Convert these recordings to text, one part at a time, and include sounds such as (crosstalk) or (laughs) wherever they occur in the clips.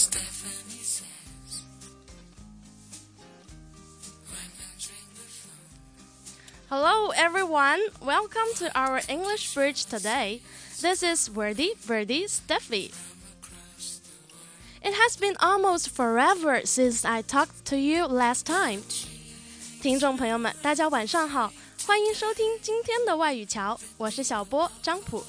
Stephanie says when answering the phone. Hello, everyone. Welcome to our English Bridge today. This is Wordy Birdie Steffi. It has been almost forever since I talked to you last time. 听众朋友们，大家晚上好，欢迎收听今天的外语桥，我是小波张普。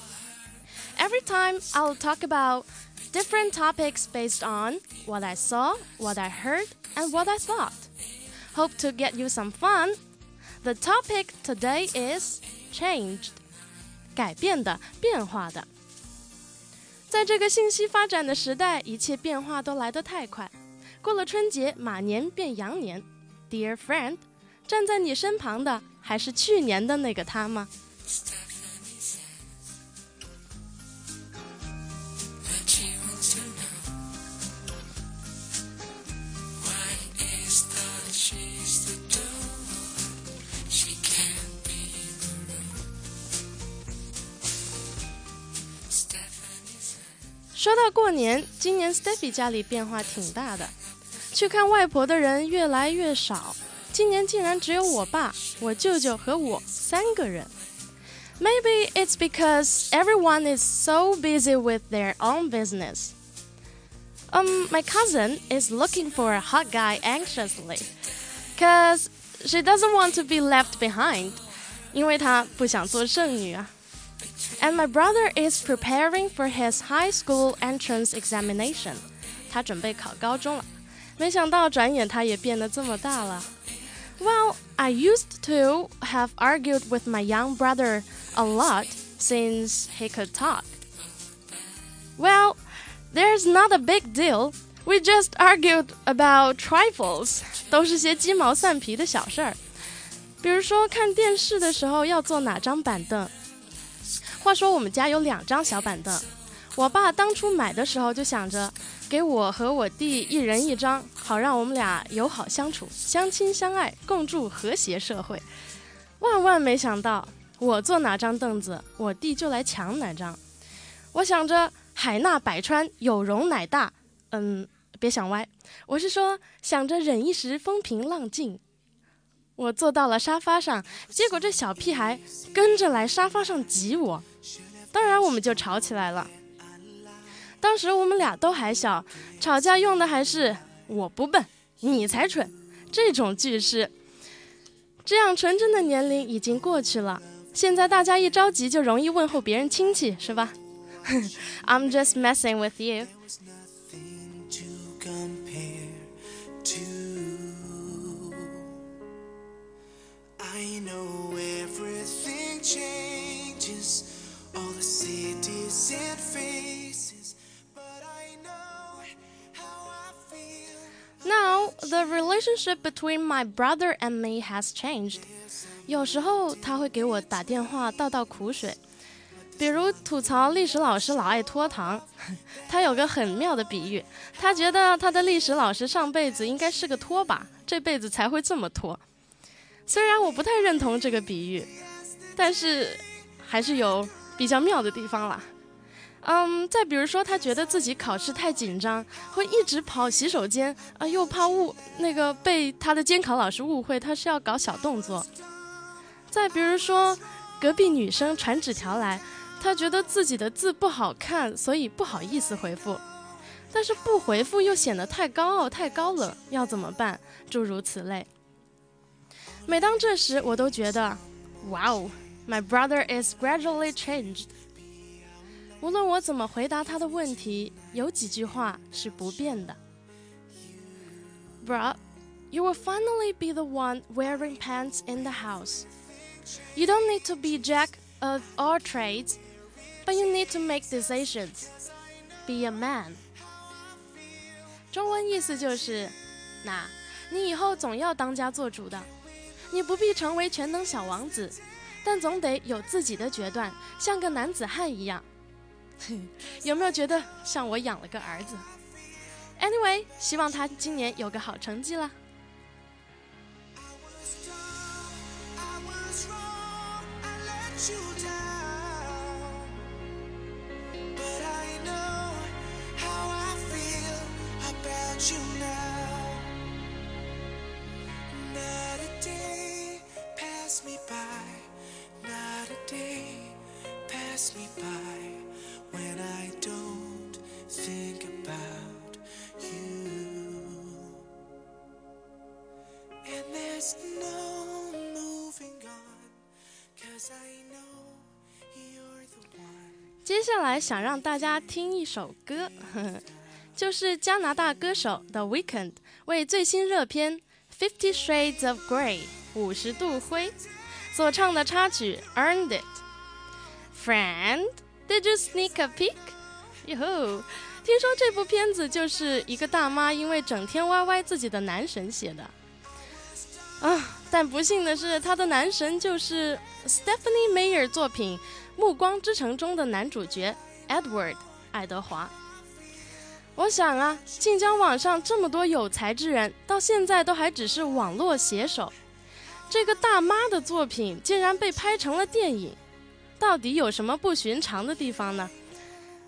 Every time I'll talk about different topics based on what I saw, what I heard, and what I thought. Hope to get you some fun. The topic today is changed，改变的、变化的。在这个信息发展的时代，一切变化都来得太快。过了春节，马年变羊年。Dear friend，站在你身旁的还是去年的那个他吗？ 说到过年，今年 Steffi 家里变化挺大的，去看外婆的人越来越少。今年竟然只有我爸、我舅舅和我三个人。Maybe it's because everyone is so busy with their own business. Um, my cousin is looking for a hot guy anxiously, cause she doesn't want to be left behind. 因为她不想做剩女啊。 And my brother is preparing for his high school entrance examination. 他准备考高中了，没想到转眼他也变得这么大了。Well, I used to have argued with my young brother a lot since he could talk. Well, there's not a big deal. We just argued about trifles. 都是些鸡毛蒜皮的小事儿，比如说看电视的时候要坐哪张板凳。 话说我们家有两张小板凳，我爸当初买的时候就想着给我和我弟一人一张，好让我们俩友好相处、相亲相爱，共筑和谐社会。万万没想到，我坐哪张凳子，我弟就来抢哪张。我想着海纳百川，有容乃大。嗯，别想歪，我是说想着忍一时风平浪静。我坐到了沙发上，结果这小屁孩跟着来沙发上挤我，当然我们就吵起来了。当时我们俩都还小，吵架用的还是“我不笨，你才蠢”这种句式。这样纯真的年龄已经过去了，现在大家一着急就容易问候别人亲戚，是吧？(laughs) I'm just messing with you。I know everything changes, all the cities and faces, but I know how I feel. Now the relationship between my brother and me has changed。有时候他会给我打电话倒倒苦水，比如吐槽历史老师老爱拖堂。他有个很妙的比喻，他觉得他的历史老师上辈子应该是个拖把，这辈子才会这么拖。 (laughs) 虽然我不太认同这个比喻，但是还是有比较妙的地方啦。嗯，再比如说，他觉得自己考试太紧张，会一直跑洗手间，啊、又怕误那个被他的监考老师误会他是要搞小动作。再比如说，隔壁女生传纸条来，他觉得自己的字不好看，所以不好意思回复，但是不回复又显得太高傲、太高冷，要怎么办？诸如此类。每当这时，我都觉得，哇哦，My brother is gradually changed。无论我怎么回答他的问题，有几句话是不变的。Bruh, you will finally be the one wearing pants in the house. You don't need to be jack of all trades, but you need to make decisions. Be a man. 中文意思就是，那你以后总要当家做主的， 你不必成为全能小王子，但总得有自己的决断，像个男子汉一样。(laughs) 有没有觉得像我养了个儿子？Anyway，希望他今年有个好成绩啦。I was wrong, I let you 接下来想让大家听一首歌，呵 (laughs) 呵就是加拿大歌手 The Weeknd 为最新热片《Fifty Shades of Grey》五十度灰所唱的插曲《Earned It》。Friend, did you sneak a peek? 哟吼！听说这部片子就是一个大妈因为整天歪歪自己的男神写的啊，但不幸的是，她的男神就是 Stephanie Meyer 作品《暮光之城》中的男主角 Edward 爱德华。我想啊，晋江网上这么多有才之人，到现在都还只是网络写手。这个大妈的作品竟然被拍成了电影，到底有什么不寻常的地方呢？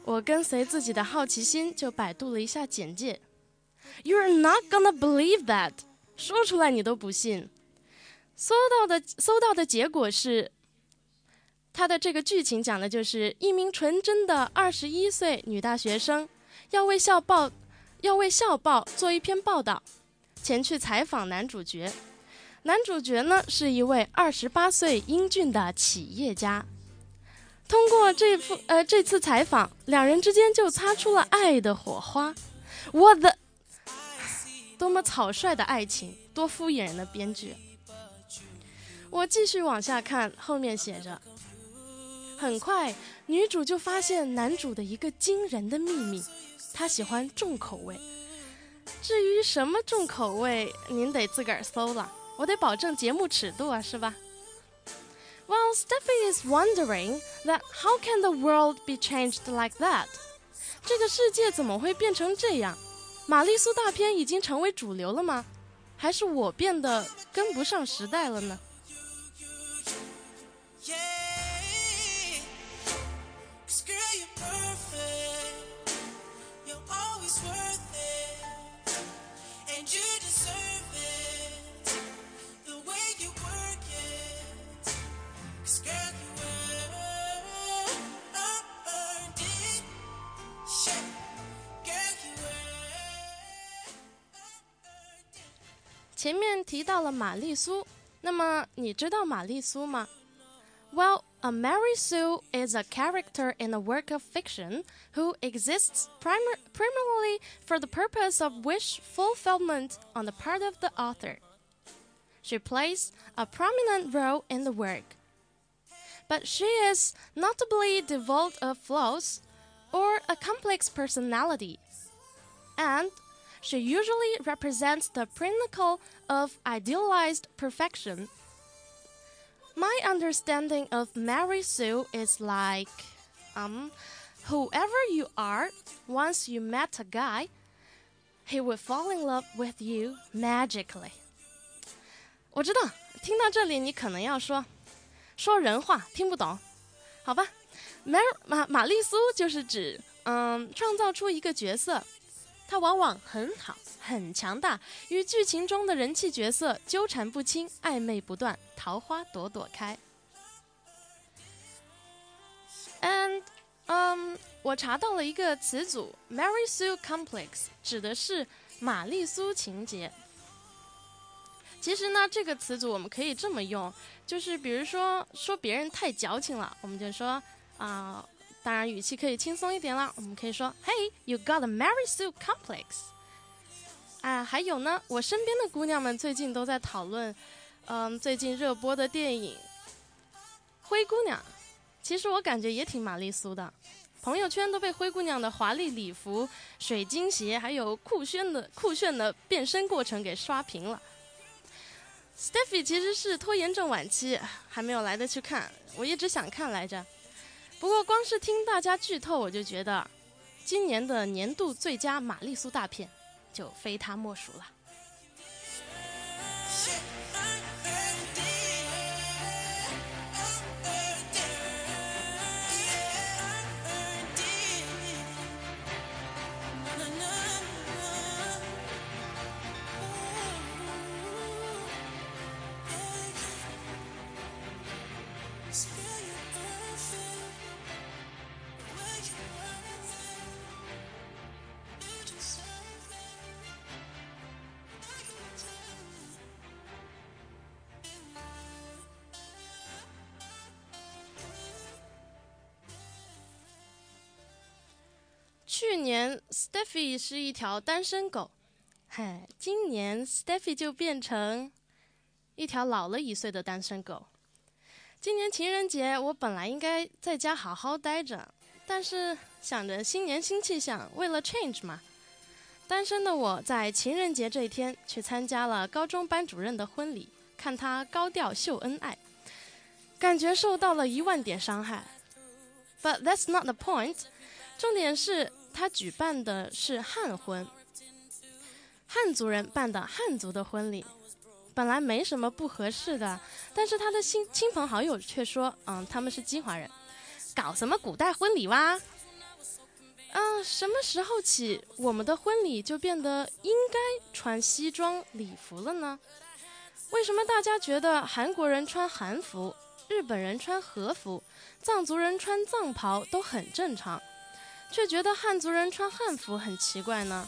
我跟随自己的好奇心，就百度了一下简介。You're not gonna believe that，说出来你都不信。搜到的搜到的结果是，它的这个剧情讲的就是一名纯真的二十一岁女大学生，要为校报要为校报做一篇报道，前去采访男主角。男主角呢是一位二十八岁英俊的企业家。通过这副呃这次采访，两人之间就擦出了爱的火花。我的，多么草率的爱情，多敷衍人的编剧。我继续往下看，后面写着，很快女主就发现男主的一个惊人的秘密，他喜欢重口味。至于什么重口味，您得自个儿搜了，我得保证节目尺度啊，是吧？Well, Steffi is wondering that how can the world be changed like that? 这个世界怎么会变成这样？玛丽苏大片已经成为主流了吗？还是我变得跟不上时代了呢？前面提到了玛丽苏，那么你知道玛丽苏吗？Well, a Mary Sue is a character in a work of fiction who exists primar- primarily for the purpose of wish fulfillment on the part of the author. She plays a prominent role in the work, but she is notably devoid of flaws or a complex personality and she usually represents the pinnacle of idealized perfection. My understanding of Mary Sue is like, um, whoever you are, once you met a guy, he will fall in love with you magically. 我知道，听到这里你可能要说，说人话听不懂，好吧？Mar 玛玛丽苏就是指，嗯，创造出一个角色， 他往往很好、很强大，与剧情中的人气角色纠缠不清、暧昧不断、桃花朵朵开。And，嗯，我查到了一个词组 “Mary Sue Complex”，指的是玛丽苏情节。其实呢，这个词组我们可以这么用，就是比如说说别人太矫情了，我们就说啊、当然语气可以轻松一点啦，我们可以说 “Hey, you got a Mary Sue complex”。啊，还有呢，我身边的姑娘们最近都在讨论，嗯，最近热播的电影《灰姑娘》，其实我感觉也挺玛丽苏的，朋友圈都被灰姑娘的华丽礼服、水晶鞋，还有酷炫的酷炫的变身过程给刷屏了。Steffi 其实是拖延症晚期，还没有来得去看，我一直想看来着。不过光是听大家剧透，我就觉得今年的年度最佳玛丽苏大片就非他莫属了。年 Steffi 是一条单身狗，嗨，今年 Steffi 就变成一条老了一岁的单身狗。今年情人节，我本来应该在家好好待着，但是想着新年新气象，为了 change 嘛，单身的我在情人节这一天去参加了高中班主任的婚礼，看他高调秀恩爱，感觉受到了一万点伤害。But that's not the point，重点是他举办的是汉婚，汉族人办的汉族的婚礼。本来没什么不合适的，但是他的亲亲朋好友却说：“嗯，他们是金华人，搞什么古代婚礼哇？”嗯，什么时候起我们的婚礼就变得应该穿西装礼服了呢？为什么大家觉得韩国人穿韩服、日本人穿和服、藏族人穿藏袍都很正常，却觉得汉族人穿汉服很奇怪呢？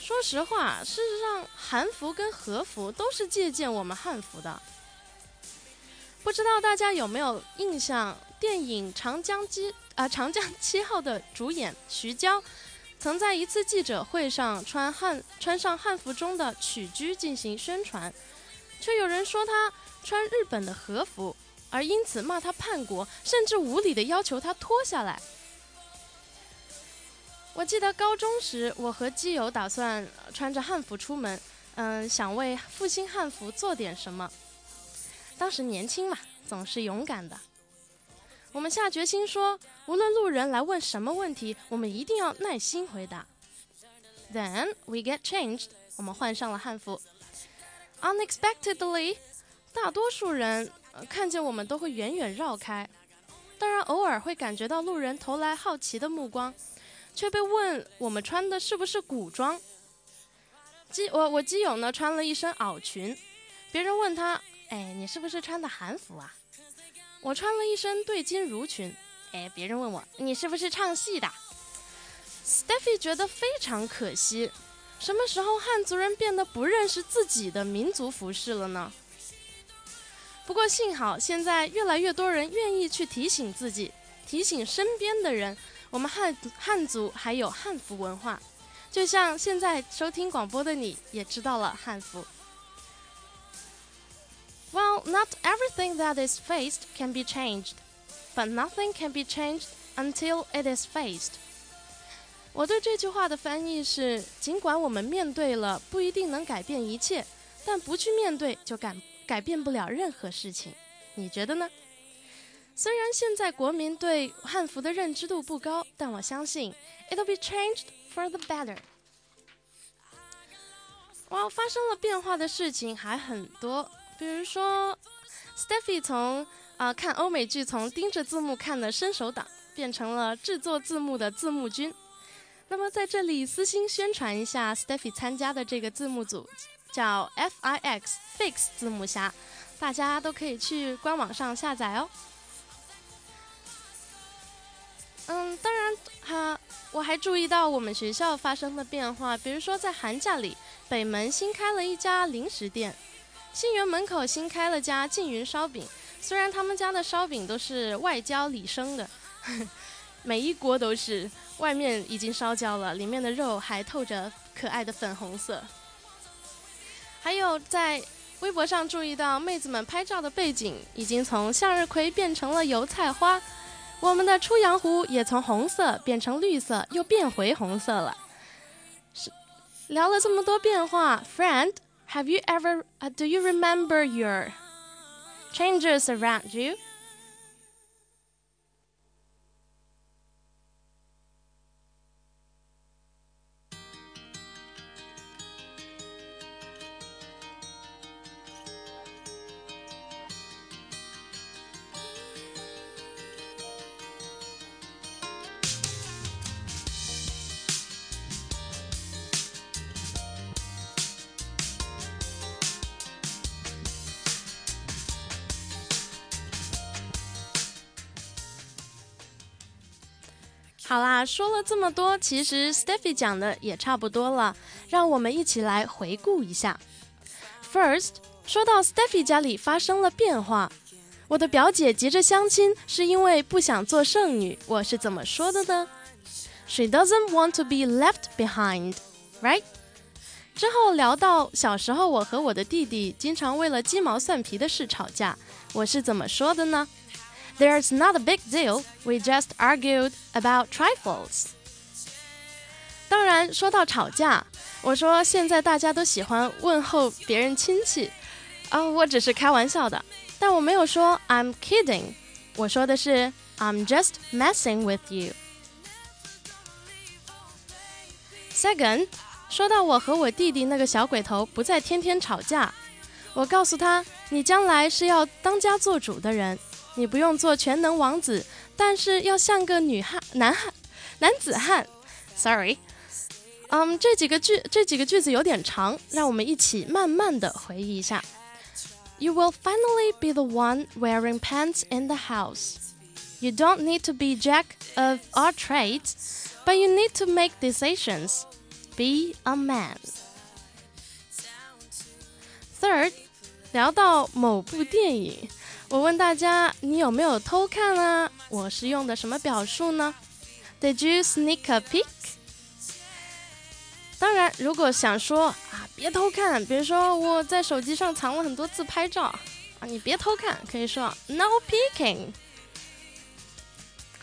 说实话，事实上，韩服跟和服都是借鉴我们汉服的。不知道大家有没有印象？电影《长江七》啊，《长江七号》的主演徐娇，曾在一次记者会上穿汉穿上汉服中的曲居进行宣传，却有人说她穿日本的和服，而因此骂她叛国，甚至无理的要求她脱下来。我记得高中时，我和基友打算穿着汉服出门，嗯，想为复兴汉服做点什么。当时年轻嘛，总是勇敢的。我们下决心说，无论路人来问什么问题，我们一定要耐心回答。Then we get changed，我们换上了汉服。Unexpectedly，大多数人看见我们都会远远绕开，当然偶尔会感觉到路人投来好奇的目光。却被问我们穿的是不是古装。基我我基友呢穿了一身袄裙，别人问他，哎，你是不是穿的韩服啊？我穿了一身对襟襦裙，哎，别人问我，你是不是唱戏的？Steffi 觉得非常可惜，什么时候汉族人变得不认识自己的民族服饰了呢？不过幸好现在越来越多人愿意去提醒自己，提醒身边的人。我们汉汉族还有汉服文化，就像现在收听广播的你也知道了汉服。Well, not everything that is faced can be changed, but nothing can be changed until it is faced. 我对这句话的翻译是：尽管我们面对了不一定能改变一切，但不去面对就改改变不了任何事情。你觉得呢？虽然现在国民对汉服的认知度不高，但我相信 it'll be changed for the better。哇，发生了变化的事情还很多，比如说，Steffi 从啊看欧美剧从盯着字幕看的伸手党，变成了制作字幕的字幕君。那么在这里私心宣传一下，Steffi 参加的这个字幕组叫 FIX Fix 字幕侠，大家都可以去官网上下载哦。嗯，当然，哈，我还注意到我们学校发生的变化，比如说在寒假里，北门新开了一家零食店，新园门口新开了家缙云烧饼。虽然他们家的烧饼都是外焦里生的，(laughs) 每一锅都是，外面已经烧焦了，里面的肉还透着可爱的粉红色。还有在微博上注意到，妹子们拍照的背景已经从向日葵变成了油菜花。我们的出阳湖也从红色变成绿色，又变回红色了。是聊了这么多变化，Friend，Have you ever？Do you remember your changes around you？ 好啦，说了这么多，其实 Steffi 讲的也差不多了，让我们一起来回顾一下。First，说到 Steffi 家里发生了变化，我的表姐急着相亲是因为不想做剩女，我是怎么说的呢？She doesn't want to be left behind, right? 之后聊到小时候，我和我的弟弟经常为了鸡毛蒜皮的事吵架，我是怎么说的呢 ？There's not a big deal. We just argued about trifles. 当然，说到吵架，我说现在大家都喜欢问候别人亲戚，啊、我只是开玩笑的，但我没有说 I'm kidding，我说的是 I'm just messing with you。Second，说到我和我弟弟那个小鬼头不再天天吵架，我告诉他，你将来是要当家做主的人， 你不用做全能王子，但是要像个女汉、男汉、男子汉。Sorry，嗯，这几个句这几个句子有点长，让我们一起慢慢的回忆一下。You will finally be the one wearing pants in the house. You don't need to be jack of all trades, but you need to make decisions. Be a man. Third，聊到某部电影， 我问大家你有没有偷看啊？我是用的什么表述呢？Did you sneak a peek？当然，如果想说啊，别偷看，比如说我在手机上藏了很多自拍照啊，你别偷看，可以说 no peeking。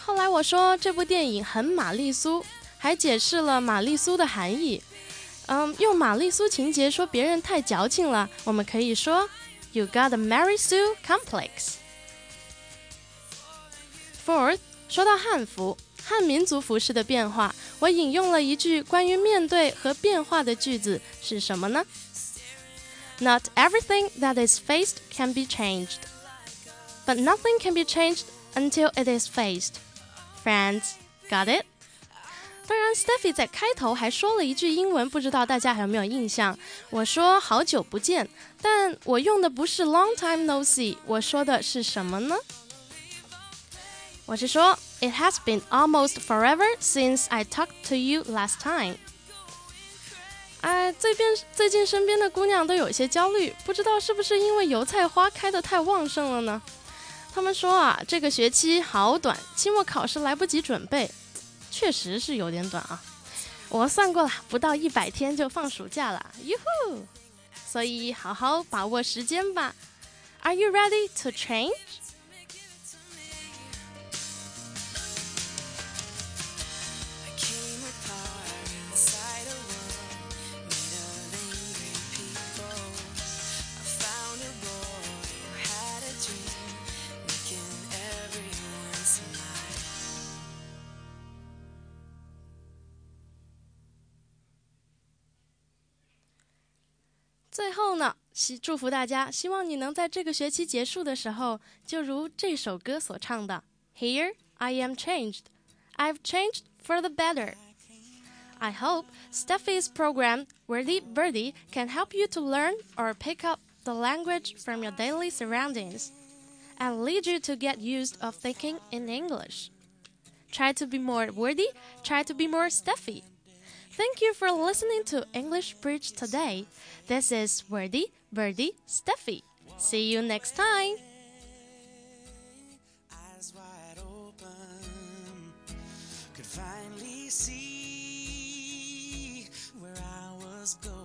后来我说这部电影很玛丽苏，还解释了玛丽苏的含义。嗯，用玛丽苏情节说别人太矫情了，我们可以说 You got a Mary Sue complex。Fourth，说到汉服。汉民族服饰的变化，我引用了一句关于面对和变化的句子，是什么呢？Not everything that is faced can be changed, but nothing can be changed until it is faced. Friends, got it? 当然，Steffi 在开头还说了一句英文，不知道大家还有没有印象？我说好久不见，但我用的不是 long time no see，我说的是什么呢？我是说，It has been almost forever since I talked to you last time。哎，这边最近身边的姑娘都有一些焦虑，不知道是不是因为油菜花开得太旺盛了呢？她们说啊，这个学期好短，期末考试来不及准备，确实是有点短啊。我算过了，不到一百天就放暑假了，哟呼！所以好好把握时间吧。Are you ready to change? 希祝福大家，希望你能在这个学期结束的时候，就如这首歌所唱的：“Here I am changed, I've changed for the better.” I hope Steffi's program, Wordy Birdie, can help you to learn or pick up the language from your daily surroundings and lead you to get used of thinking in English. Try to be more wordy, try to be more Steffi. Thank you for listening to English Bridge today. This is Wordy Birdie Steffi. See you next time. eyes wide open, could finally see where I was going.